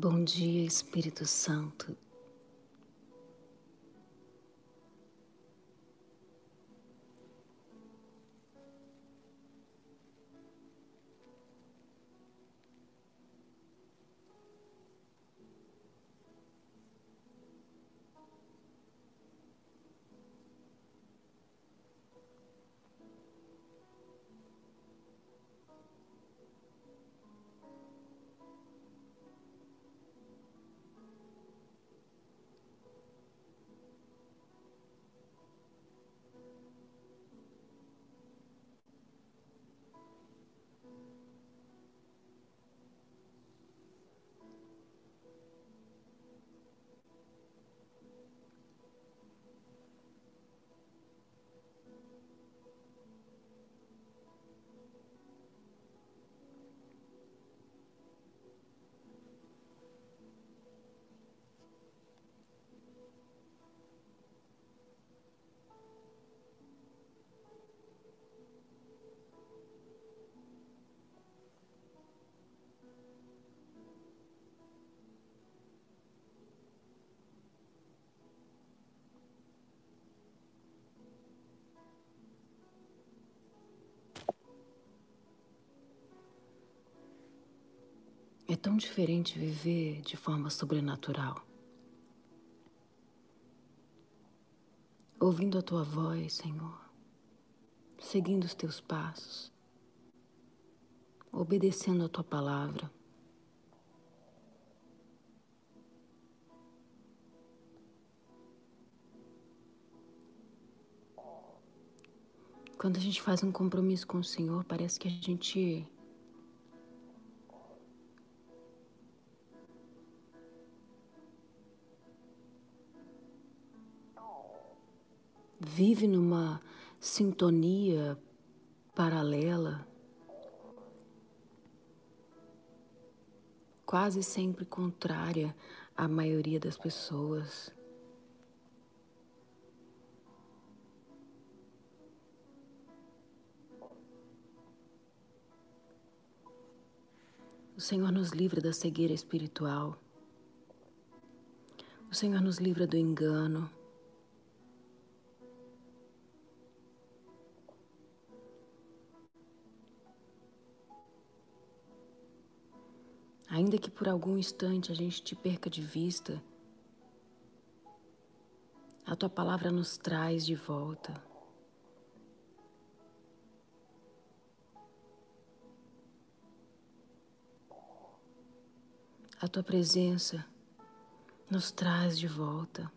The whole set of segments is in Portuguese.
Bom dia, Espírito Santo. Tão diferente viver de forma sobrenatural. Ouvindo a tua voz, Senhor, seguindo os teus passos, obedecendo a tua palavra. Quando a gente faz um compromisso com o Senhor, parece que a gente vive numa sintonia paralela, quase sempre contrária à maioria das pessoas. O Senhor nos livra da cegueira espiritual. O Senhor nos livra do engano. Ainda que por algum instante a gente te perca de vista, a tua palavra nos traz de volta. A tua presença nos traz de volta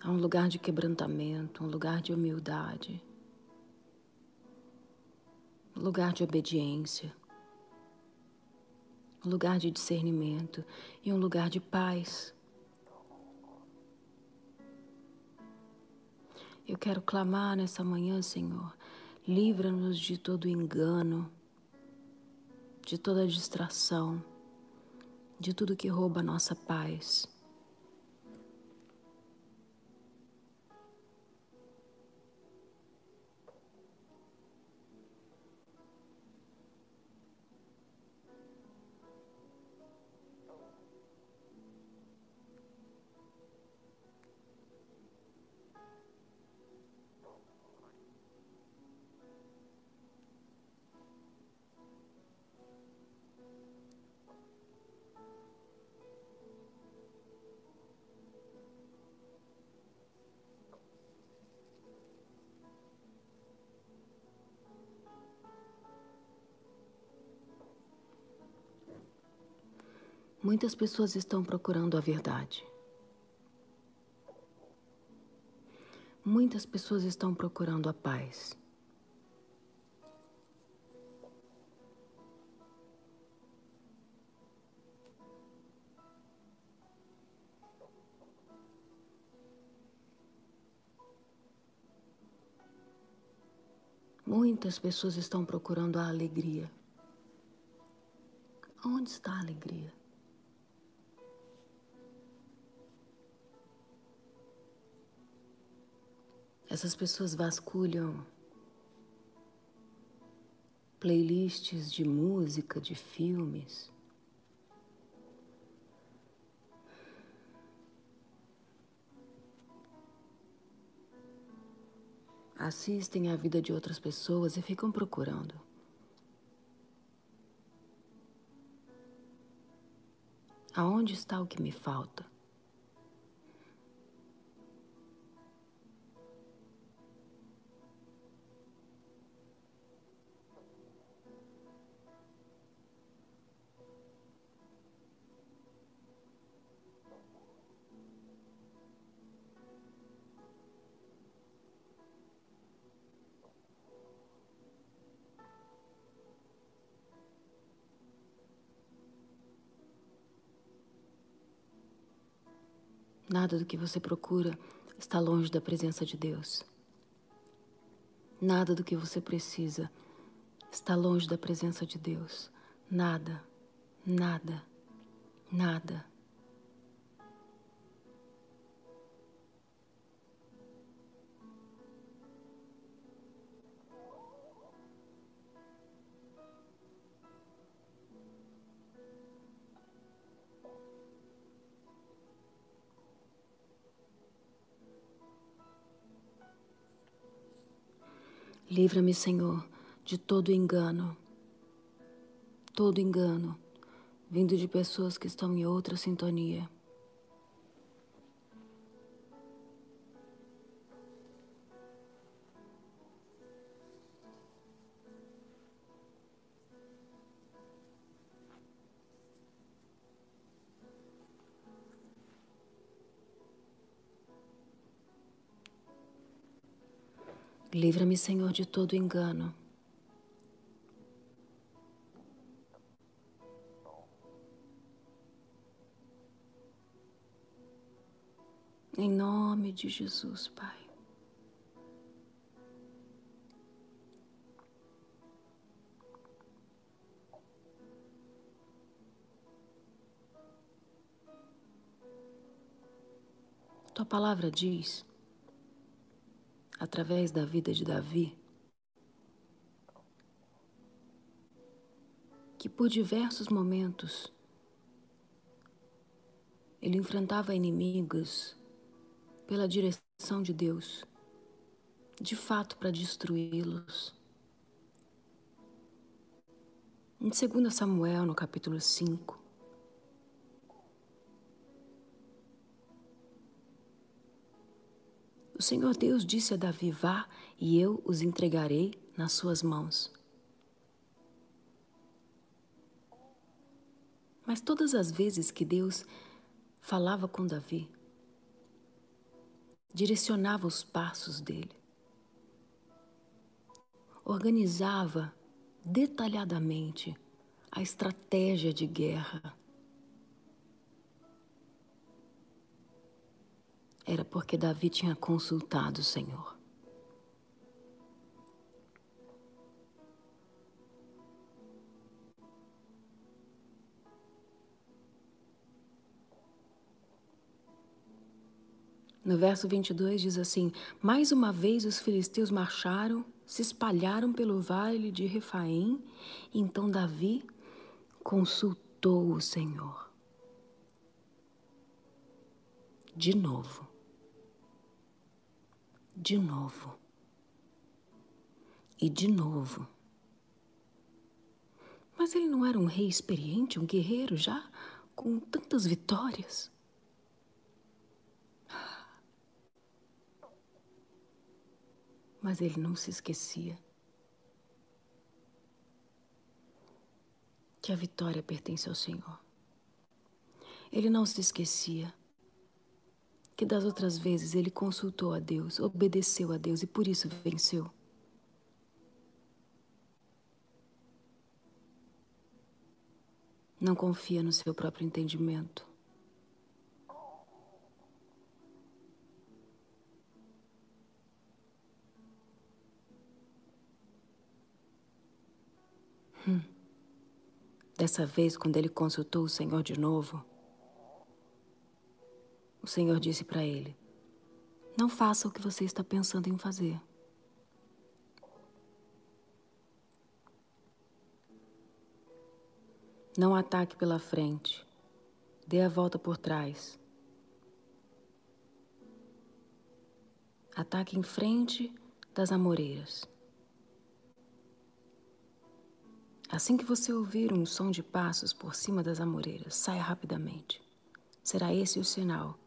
a um lugar de quebrantamento, um lugar de humildade, um lugar de obediência um lugar de discernimento e um lugar de paz. Eu quero clamar nessa manhã, Senhor, livra-nos de todo engano, de toda distração, de tudo que rouba a nossa paz. Muitas pessoas estão procurando a verdade. Muitas pessoas estão procurando a paz. Muitas pessoas estão procurando a alegria. Onde está a alegria? Essas pessoas vasculham playlists de música, de filmes. Assistem à vida de outras pessoas e ficam procurando. Aonde está o que me falta? Nada do que você procura está longe da presença de Deus. Nada do que você precisa está longe da presença de Deus. Nada, nada, nada. Livra-me, Senhor, de todo engano, todo engano, vindo de pessoas que estão em outra sintonia. Livra-me, Senhor, de todo engano. Em nome de Jesus, Pai. Tua palavra diz através da vida de Davi, que por diversos momentos ele enfrentava inimigos pela direção de Deus, de fato para destruí-los. Em 2 Samuel, no capítulo 5, O Senhor Deus disse a Davi: Vá e eu os entregarei nas suas mãos. Mas todas as vezes que Deus falava com Davi, direcionava os passos dele, organizava detalhadamente a estratégia de guerra era porque Davi tinha consultado o Senhor. No verso 22 diz assim: Mais uma vez os filisteus marcharam, se espalharam pelo vale de Refaim, então Davi consultou o Senhor. De novo de novo e de novo. Mas ele não era um rei experiente, um guerreiro já com tantas vitórias? Mas ele não se esquecia que a vitória pertence ao Senhor. Ele não se esquecia que das outras vezes ele consultou a Deus, obedeceu a Deus e por isso venceu. Não confia no seu próprio entendimento. Hum. Dessa vez, quando ele consultou o Senhor de novo, o Senhor disse para ele: Não faça o que você está pensando em fazer. Não ataque pela frente. Dê a volta por trás. Ataque em frente das amoreiras. Assim que você ouvir um som de passos por cima das amoreiras, saia rapidamente. Será esse o sinal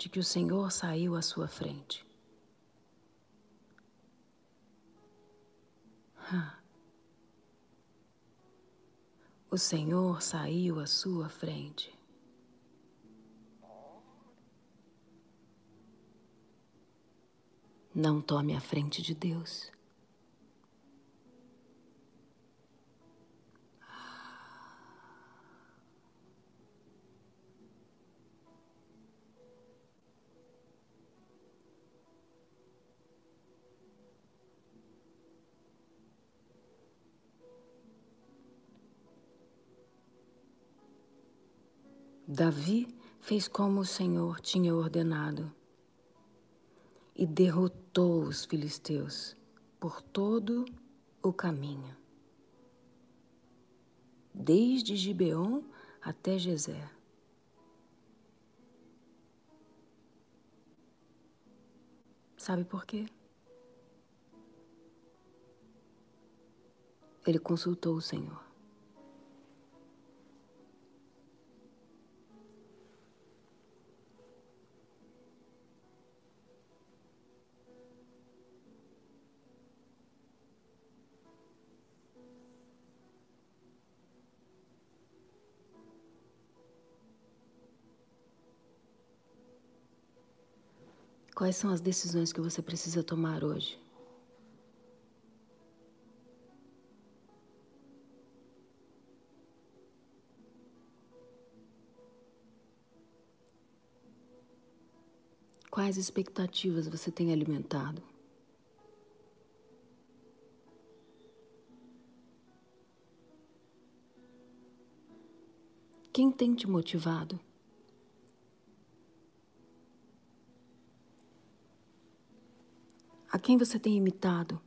de que o Senhor saiu à sua frente. O Senhor saiu à sua frente. Não tome a frente de Deus. Davi fez como o Senhor tinha ordenado e derrotou os filisteus por todo o caminho, desde Gibeon até Gezer. Sabe por quê? Ele consultou o Senhor. Quais são as decisões que você precisa tomar hoje? Quais expectativas você tem alimentado? Quem tem te motivado? Quem você tem imitado?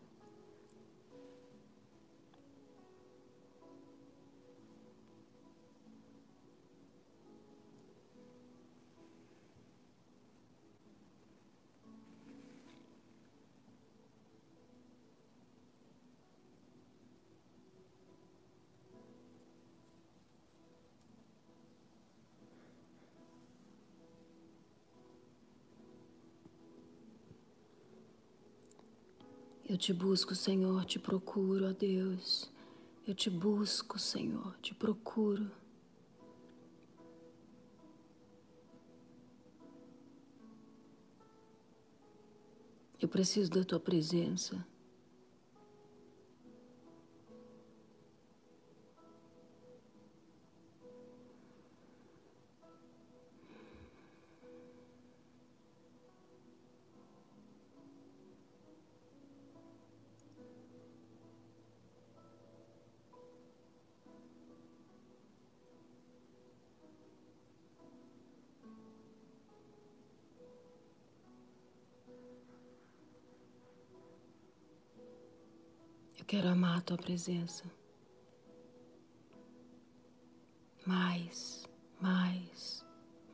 Te busco, Senhor, te procuro, ó Deus. Eu te busco, Senhor, te procuro. Eu preciso da tua presença. Eu quero amar a tua presença. Mais, mais,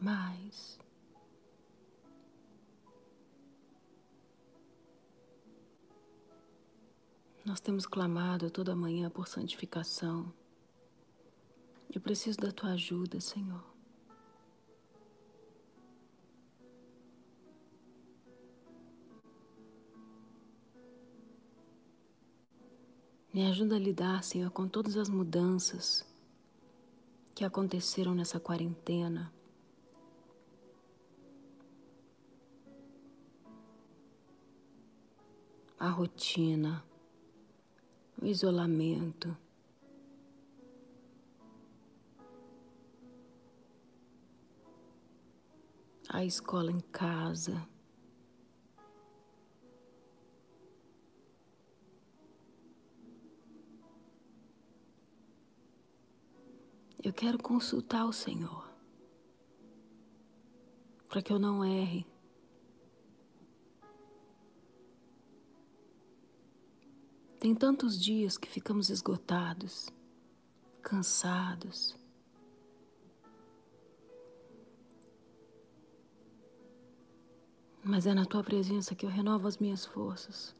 mais. Nós temos clamado toda manhã por santificação. Eu preciso da tua ajuda, Senhor. Me ajuda a lidar, Senhor, com todas as mudanças que aconteceram nessa quarentena. A rotina, o isolamento. A escola em casa. Eu quero consultar o Senhor para que eu não erre. Tem tantos dias que ficamos esgotados, cansados. Mas é na tua presença que eu renovo as minhas forças.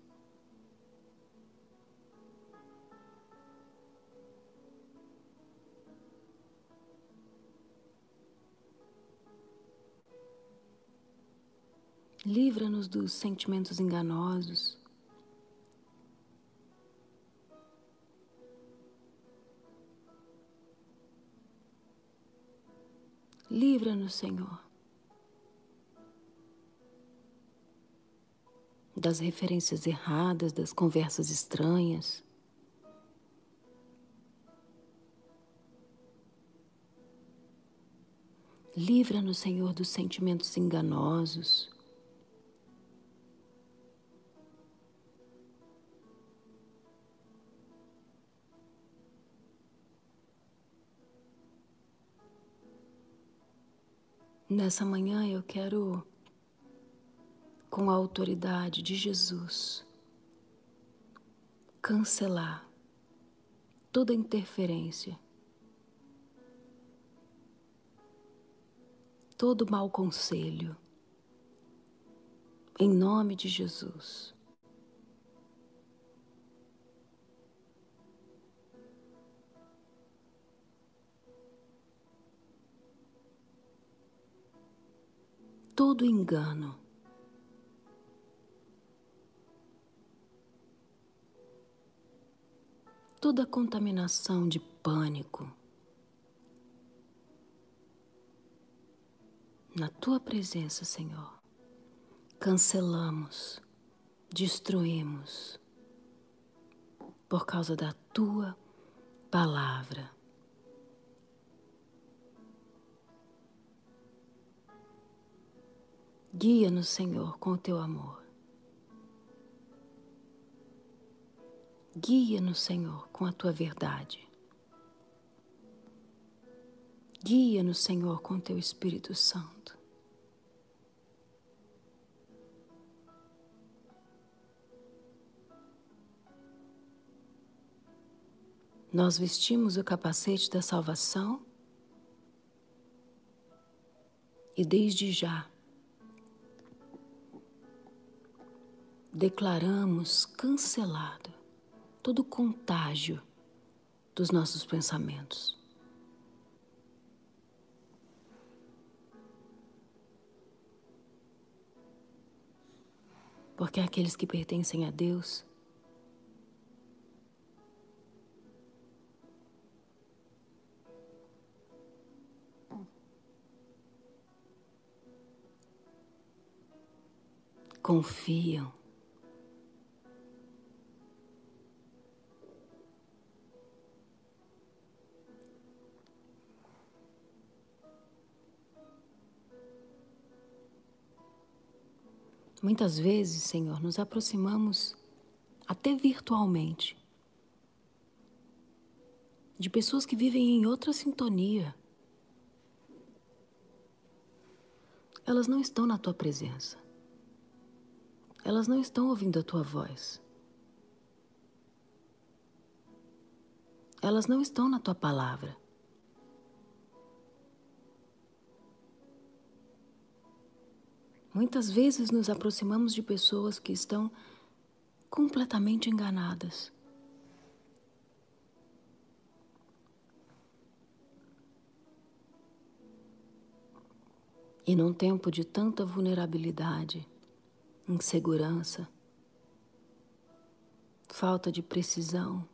Livra-nos dos sentimentos enganosos. Livra-nos, Senhor, das referências erradas, das conversas estranhas. Livra-nos, Senhor, dos sentimentos enganosos. Nessa manhã eu quero, com a autoridade de Jesus, cancelar toda interferência, todo mau conselho, em nome de Jesus. Todo engano. Toda contaminação de pânico. Na tua presença, Senhor, cancelamos, destruímos, por causa da tua palavra. Guia-nos, Senhor, com o teu amor. Guia-nos, Senhor, com a tua verdade. Guia-nos, Senhor, com o teu Espírito Santo. Nós vestimos o capacete da salvação e desde já declaramos cancelado todo contágio dos nossos pensamentos. Porque aqueles que pertencem a Deus confiam Muitas vezes, Senhor, nos aproximamos até virtualmente de pessoas que vivem em outra sintonia. Elas não estão na tua presença. Elas não estão ouvindo a tua voz. Elas não estão na tua palavra. Muitas vezes nos aproximamos de pessoas que estão completamente enganadas. E num tempo de tanta vulnerabilidade, insegurança, falta de precisão,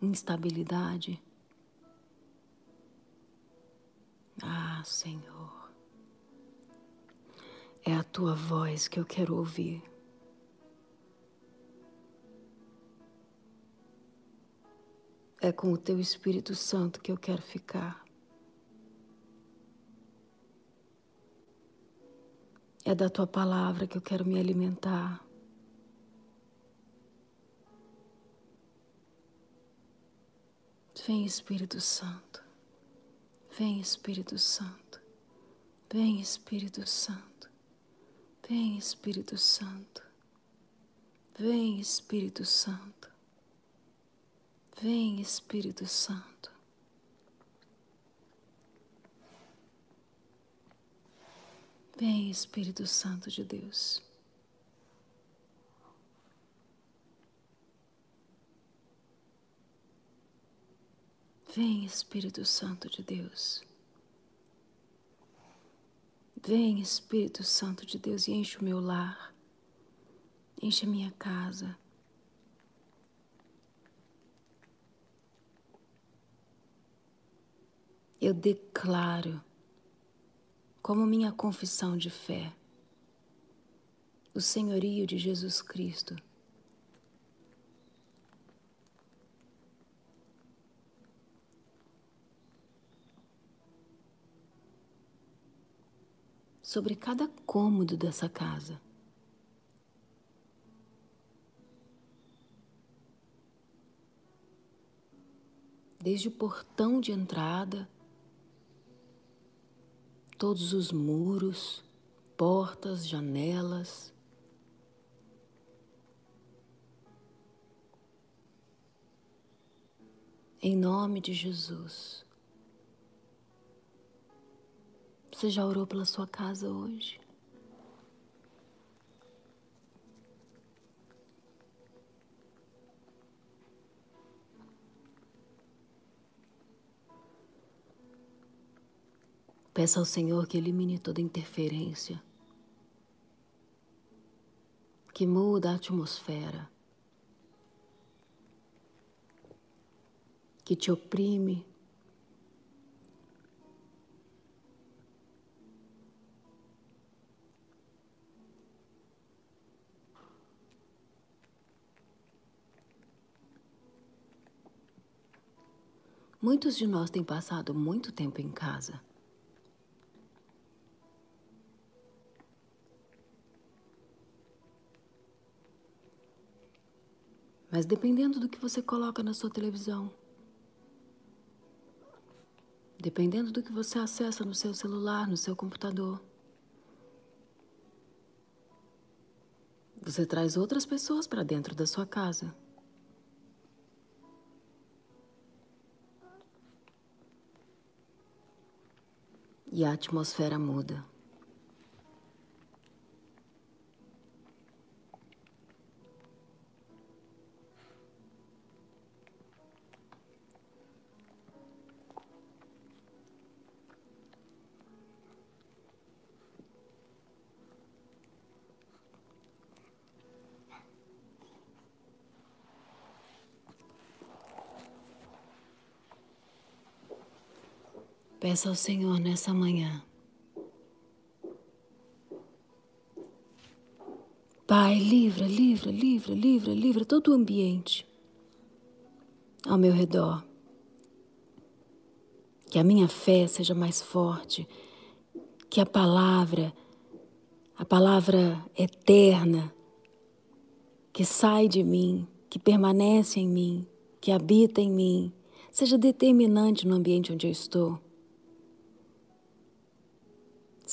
instabilidade, Ah, Senhor, é a tua voz que eu quero ouvir. É com o teu Espírito Santo que eu quero ficar. É da tua palavra que eu quero me alimentar. Vem, Espírito Santo. Vem Espírito Santo, vem Espírito Santo, vem Espírito Santo, vem Espírito Santo, vem Espírito Santo. Vem, Espírito Santo de Deus. Vem, Espírito Santo de Deus. Vem, Espírito Santo de Deus, e enche o meu lar, enche a minha casa. Eu declaro, como minha confissão de fé, o senhorio de Jesus Cristo sobre cada cômodo dessa casa. Desde o portão de entrada, todos os muros, portas, janelas, em nome de Jesus. Você já orou pela sua casa hoje? Peça ao Senhor que elimine toda interferência, que muda a atmosfera, que te oprime Muitos de nós têm passado muito tempo em casa. Mas dependendo do que você coloca na sua televisão, dependendo do que você acessa no seu celular, no seu computador, você traz outras pessoas para dentro da sua casa. E a atmosfera muda. Peça ao Senhor nessa manhã. Pai, livra, livra, livra, livra, livra todo o ambiente ao meu redor. Que a minha fé seja mais forte, que a palavra, a palavra eterna que sai de mim, que permanece em mim, que habita em mim, seja determinante no ambiente onde eu estou.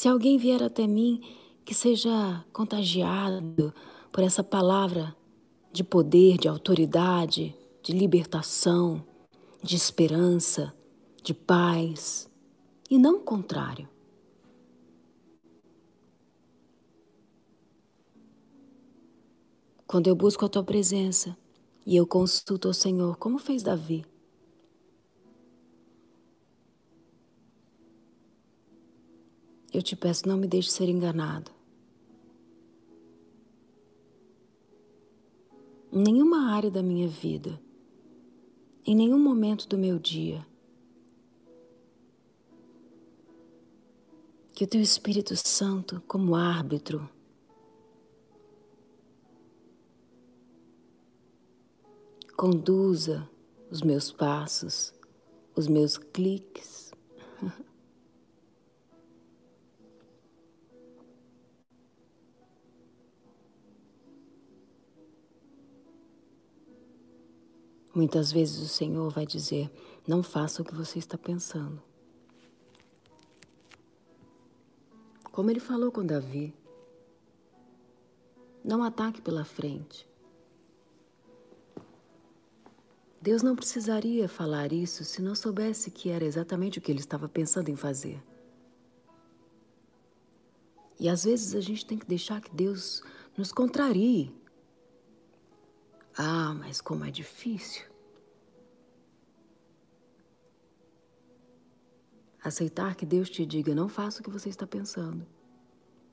Se alguém vier até mim, que seja contagiado por essa palavra de poder, de autoridade, de libertação, de esperança, de paz, e não o contrário. Quando eu busco a tua presença e eu consulto ao Senhor, como fez Davi, Eu te peço, não me deixe ser enganado. Em nenhuma área da minha vida, em nenhum momento do meu dia, que o teu Espírito Santo, como árbitro, conduza os meus passos, os meus cliques. Muitas vezes o Senhor vai dizer: não faça o que você está pensando. Como ele falou com Davi, não ataque pela frente. Deus não precisaria falar isso se não soubesse que era exatamente o que ele estava pensando em fazer. E às vezes a gente tem que deixar que Deus nos contrarie. Ah, mas como é difícil. Aceitar que Deus te diga, não faça o que você está pensando,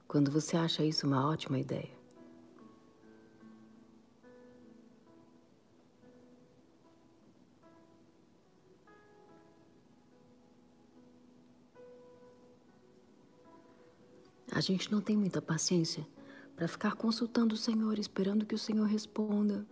quando você acha isso uma ótima ideia. A gente não tem muita paciência para ficar consultando o Senhor, esperando que o Senhor responda.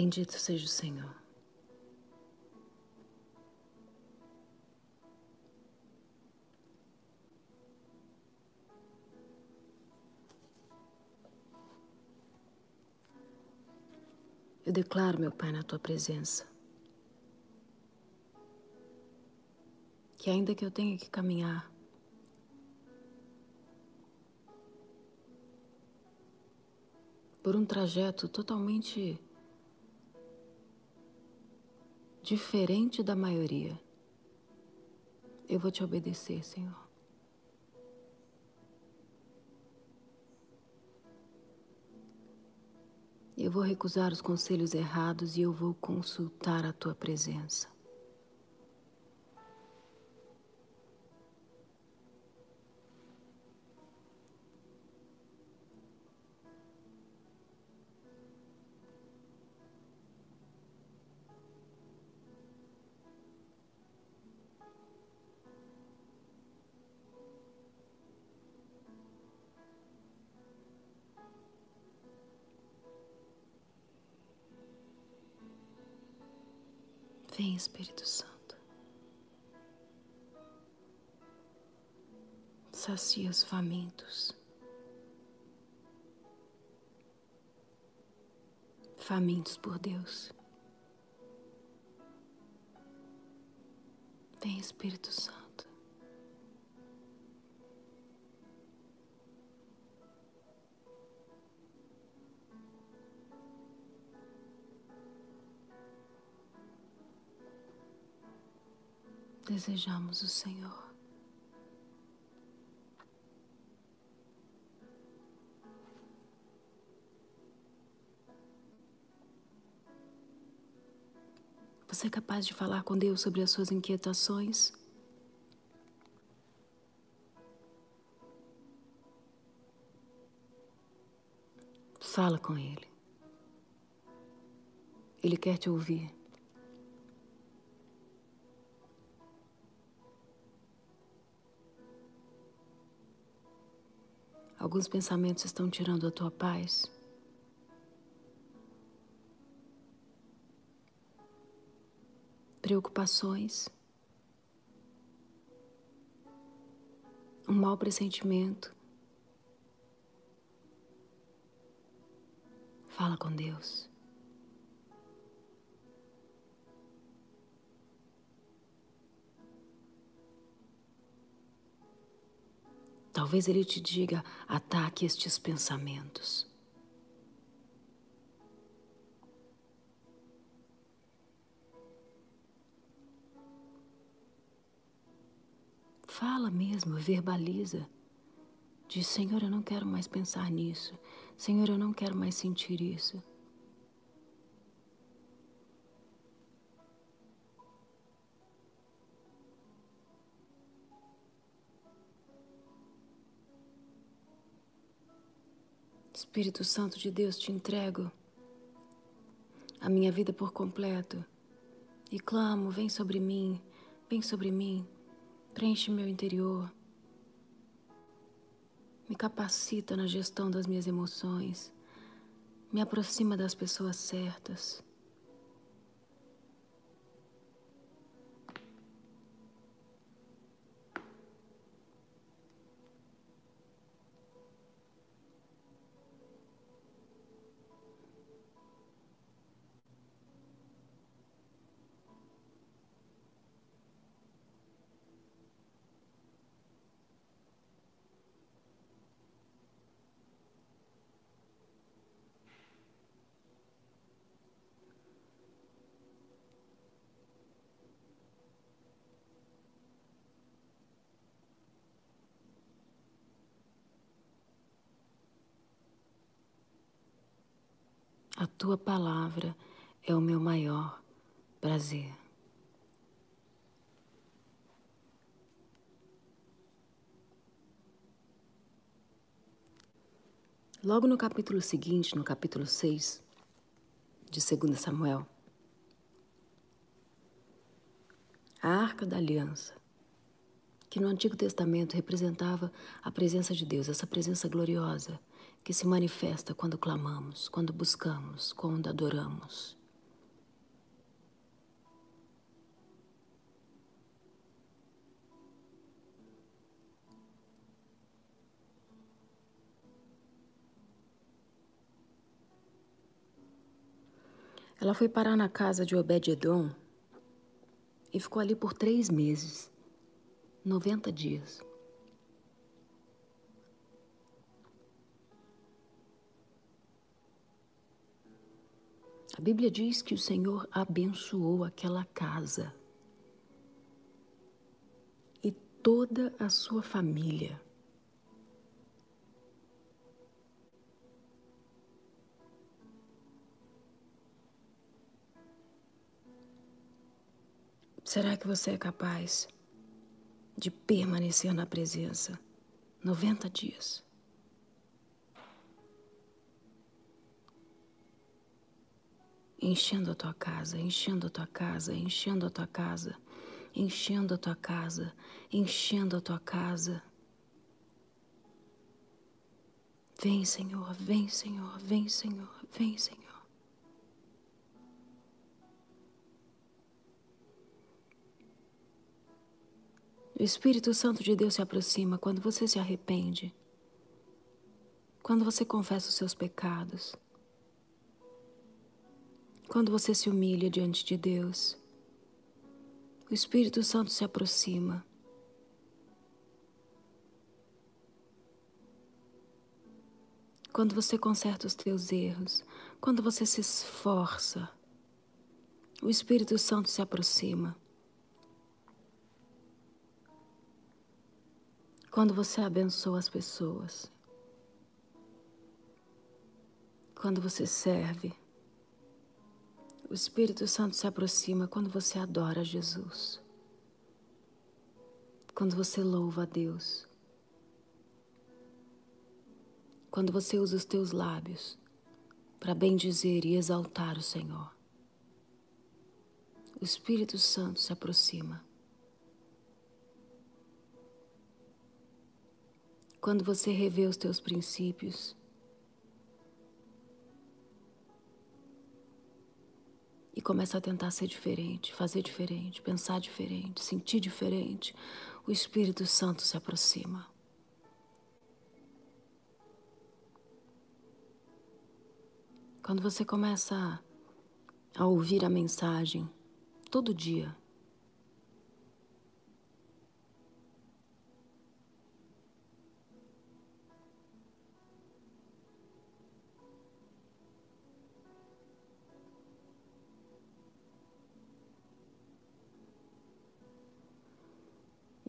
Bendito seja o Senhor. Eu declaro, meu Pai, na tua presença, que ainda que eu tenha que caminhar por um trajeto totalmente diferente da maioria. Eu vou te obedecer, Senhor. Eu vou recusar os conselhos errados e eu vou consultar a tua presença. Vem, Espírito Santo. Sacia os famintos. Famintos por Deus. Vem, Espírito Santo. Desejamos o Senhor. Você é capaz de falar com Deus sobre as suas inquietações? Fala com Ele. Ele quer te ouvir. Alguns pensamentos estão tirando a tua paz. Preocupações. Um mau pressentimento. Fala com Deus. Talvez ele te diga: ataque estes pensamentos. Fala mesmo, verbaliza. Diz: Senhor, eu não quero mais pensar nisso. Senhor, eu não quero mais sentir isso. Espírito Santo de Deus, te entrego a minha vida por completo e clamo: vem sobre mim, vem sobre mim, preenche meu interior, me capacita na gestão das minhas emoções, me aproxima das pessoas certas. Tua palavra é o meu maior prazer. Logo no capítulo seguinte, no capítulo 6 de 2 Samuel, a Arca da Aliança, que no Antigo Testamento representava a presença de Deus, essa presença gloriosa, que se manifesta quando clamamos, quando buscamos, quando adoramos. Ela foi parar na casa de Obed-Edom e ficou ali por três meses, 90 dias. A Bíblia diz que o Senhor abençoou aquela casa e toda a sua família. Será que você é capaz de permanecer na presença 90 dias? Enchendo a tua casa, enchendo a tua casa, enchendo a tua casa, enchendo a tua casa, enchendo a tua casa. Vem, Senhor, vem, Senhor, vem, Senhor, vem, Senhor. O Espírito Santo de Deus se aproxima quando você se arrepende, quando você confessa os seus pecados quando você se humilha diante de Deus, o Espírito Santo se aproxima. Quando você conserta os teus erros, quando você se esforça, o Espírito Santo se aproxima. Quando você abençoa as pessoas, quando você serve, o Espírito Santo se aproxima quando você adora Jesus, quando você louva a Deus, quando você usa os teus lábios para bendizer e exaltar o Senhor. O Espírito Santo se aproxima. Quando você revê os teus princípios, e começa a tentar ser diferente, fazer diferente, pensar diferente, sentir diferente, o Espírito Santo se aproxima. Quando você começa a ouvir a mensagem todo dia,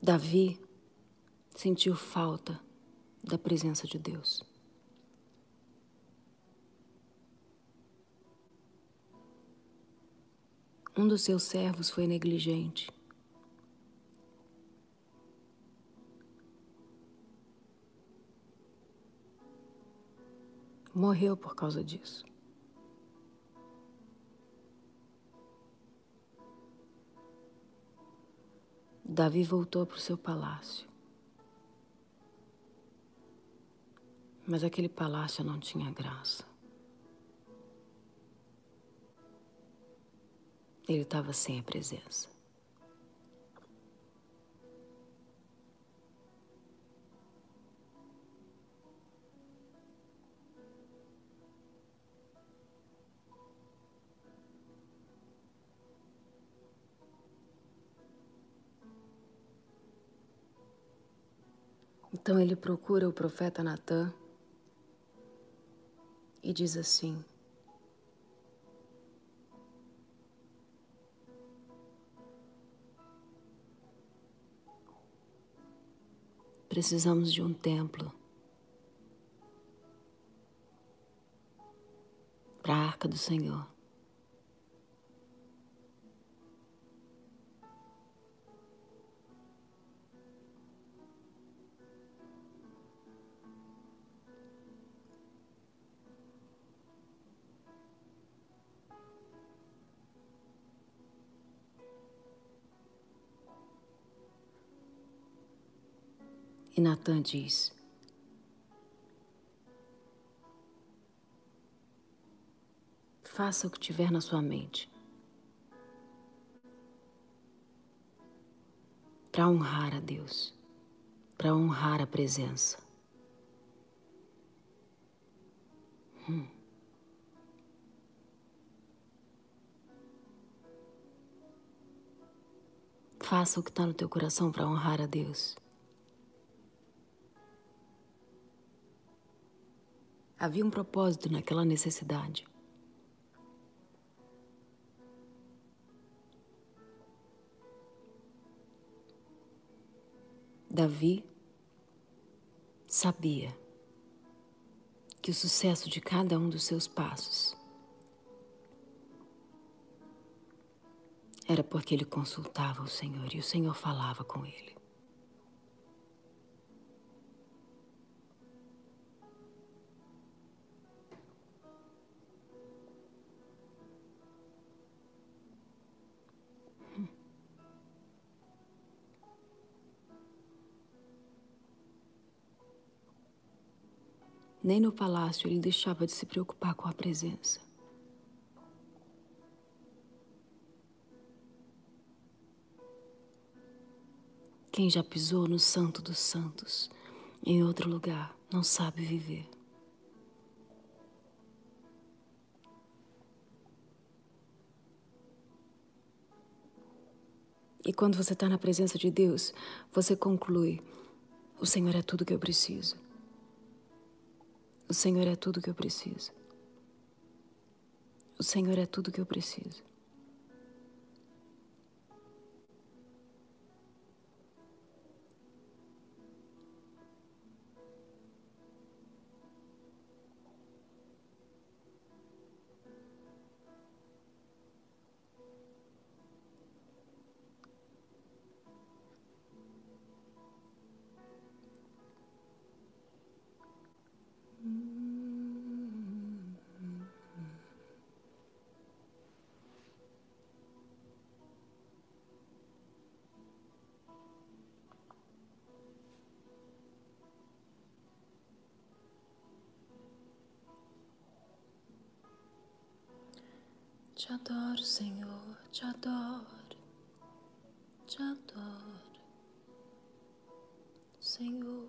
Davi sentiu falta da presença de Deus. Um dos seus servos foi negligente. Morreu por causa disso. Davi voltou para o seu palácio. Mas aquele palácio não tinha graça. Ele estava sem a presença. Então ele procura o profeta Natã e diz assim: Precisamos de um templo para a arca do Senhor. E Natan diz: Faça o que tiver na sua mente. Para honrar a Deus, para honrar a presença. Hum. Faça o que está no teu coração para honrar a Deus. Havia um propósito naquela necessidade. Davi sabia que o sucesso de cada um dos seus passos era porque ele consultava o Senhor e o Senhor falava com ele. Nem no palácio ele deixava de se preocupar com a presença. Quem já pisou no Santo dos Santos, em outro lugar, não sabe viver. E quando você está na presença de Deus, você conclui: o Senhor é tudo que eu preciso. O Senhor é tudo que eu preciso. O Senhor é tudo que eu preciso. Te adoro, Senhor, te adoro, te adoro, Senhor.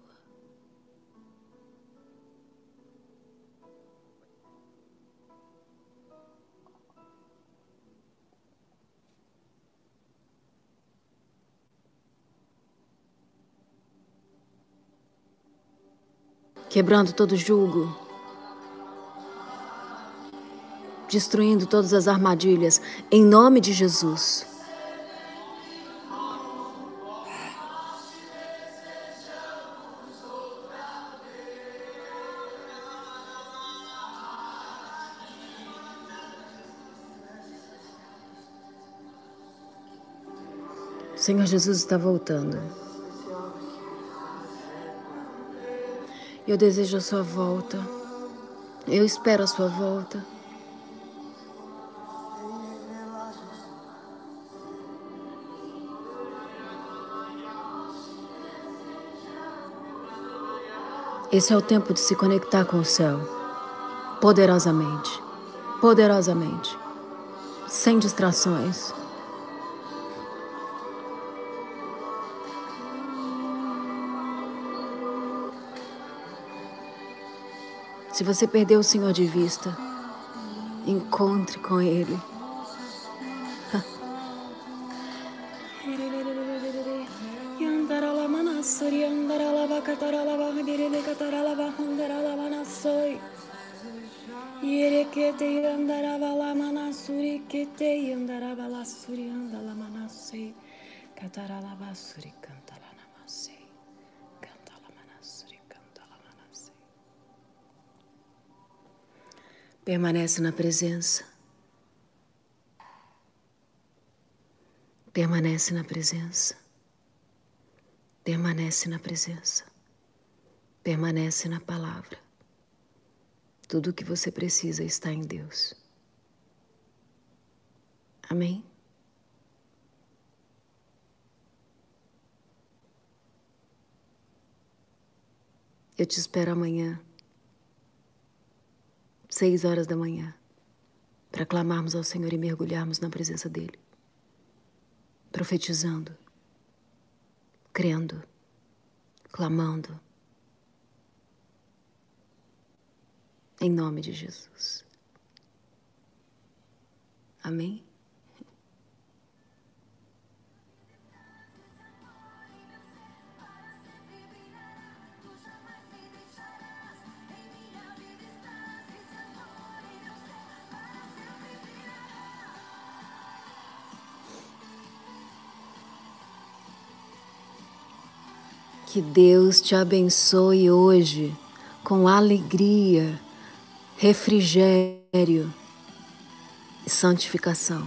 Quebrando todo julgo destruindo todas as armadilhas, em nome de Jesus. O Senhor Jesus está voltando. Eu desejo a sua volta. Eu espero a sua volta. Esse é o tempo de se conectar com o céu, poderosamente, poderosamente, sem distrações. Se você perdeu o Senhor de vista, encontre com Ele. Yerekete yandaraba la manasuri kete yandaraba la suri andala manase katarala basuri cantala namase cantala manasuri cantala manase Permanece na presença. Permanece na presença. Permanece na presença. Permanece na palavra. Tudo o que você precisa está em Deus. Amém? Eu te espero amanhã, seis horas da manhã, para clamarmos ao Senhor e mergulharmos na presença dEle, profetizando, crendo, clamando Em nome de Jesus. Amém? Que Deus te abençoe hoje com alegria refrigério e santificação.